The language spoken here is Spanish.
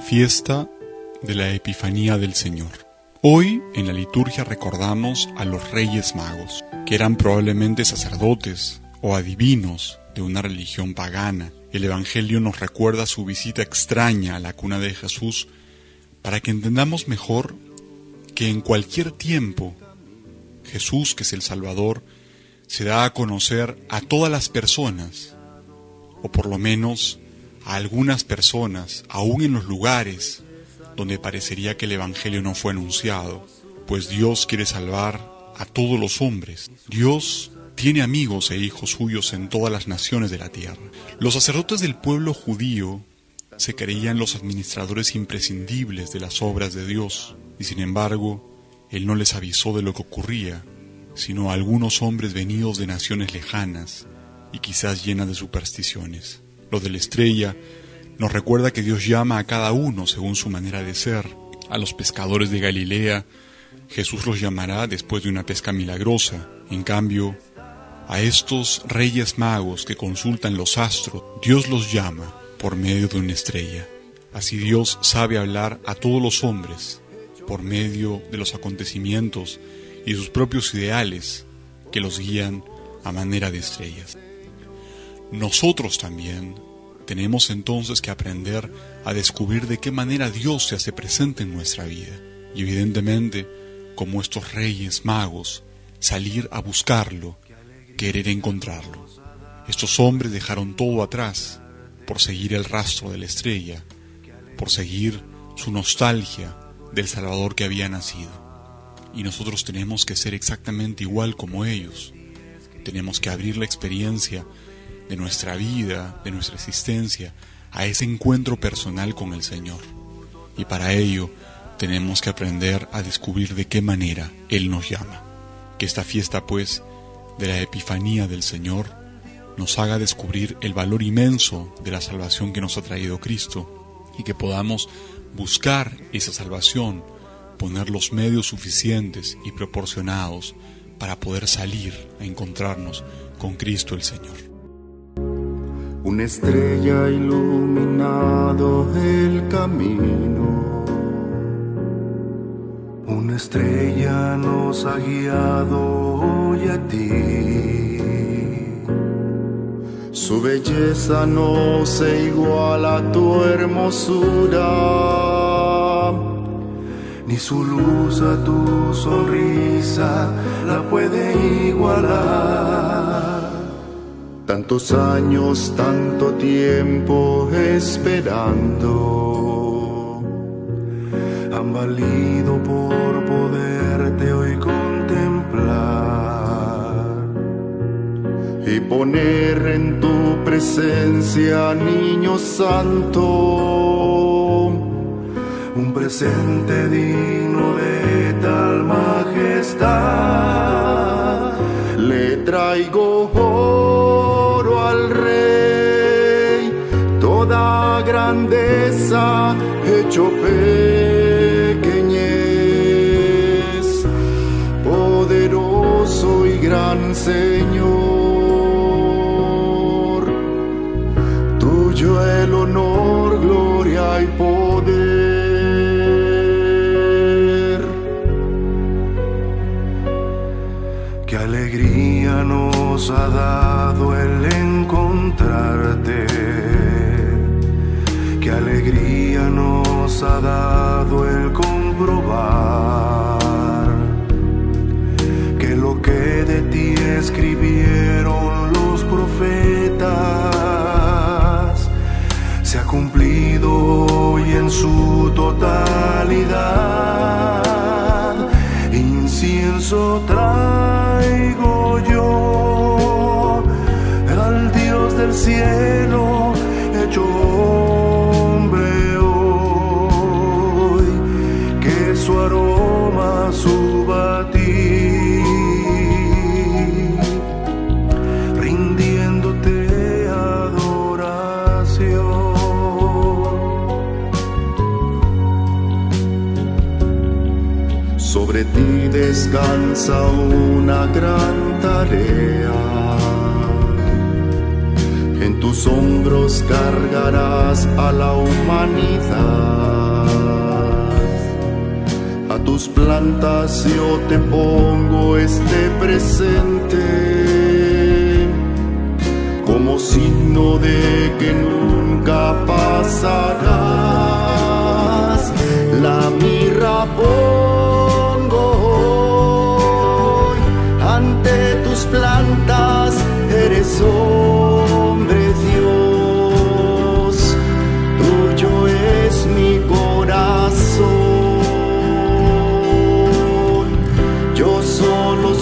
Fiesta de la Epifanía del Señor. Hoy en la liturgia recordamos a los Reyes Magos, que eran probablemente sacerdotes o adivinos de una religión pagana. El Evangelio nos recuerda su visita extraña a la cuna de Jesús para que entendamos mejor que en cualquier tiempo Jesús, que es el Salvador, se da a conocer a todas las personas, o por lo menos a algunas personas, aún en los lugares donde parecería que el Evangelio no fue anunciado, pues Dios quiere salvar a todos los hombres. Dios tiene amigos e hijos suyos en todas las naciones de la tierra. Los sacerdotes del pueblo judío se creían los administradores imprescindibles de las obras de Dios, y sin embargo, Él no les avisó de lo que ocurría, sino a algunos hombres venidos de naciones lejanas y quizás llenas de supersticiones. Lo de la estrella nos recuerda que Dios llama a cada uno según su manera de ser. A los pescadores de Galilea, Jesús los llamará después de una pesca milagrosa. En cambio, a estos reyes magos que consultan los astros, Dios los llama por medio de una estrella. Así Dios sabe hablar a todos los hombres por medio de los acontecimientos y sus propios ideales que los guían a manera de estrellas. Nosotros también tenemos entonces que aprender a descubrir de qué manera Dios se hace presente en nuestra vida. Y evidentemente, como estos reyes magos, salir a buscarlo, querer encontrarlo. Estos hombres dejaron todo atrás por seguir el rastro de la estrella, por seguir su nostalgia del Salvador que había nacido. Y nosotros tenemos que ser exactamente igual como ellos. Tenemos que abrir la experiencia de nuestra vida, de nuestra existencia, a ese encuentro personal con el Señor. Y para ello tenemos que aprender a descubrir de qué manera Él nos llama. Que esta fiesta, pues, de la Epifanía del Señor, nos haga descubrir el valor inmenso de la salvación que nos ha traído Cristo y que podamos buscar esa salvación, poner los medios suficientes y proporcionados para poder salir a encontrarnos con Cristo el Señor. Una estrella iluminado el camino. Una estrella nos ha guiado hoy a ti. Su belleza no se iguala a tu hermosura, ni su luz a tu sonrisa la puede igualar. Tantos años, tanto tiempo esperando, han valido por poderte hoy contemplar y poner en tu presencia, niño santo, un presente digno de tal majestad. Le traigo al Rey, toda grandeza hecho pequeñez, poderoso y gran Señor, alegría nos ha dado el comprobar que lo que de ti escribieron los profetas se ha cumplido hoy en su totalidad. Incienso traigo yo al Dios del cielo hecho Sobre ti descansa una gran tarea tus hombros cargarás a la humanidad. A tus plantas yo te pongo este presente como signo de que nunca pasarás. La mirra pongo eres hombre Dios, tuyo es mi corazón. Yo solo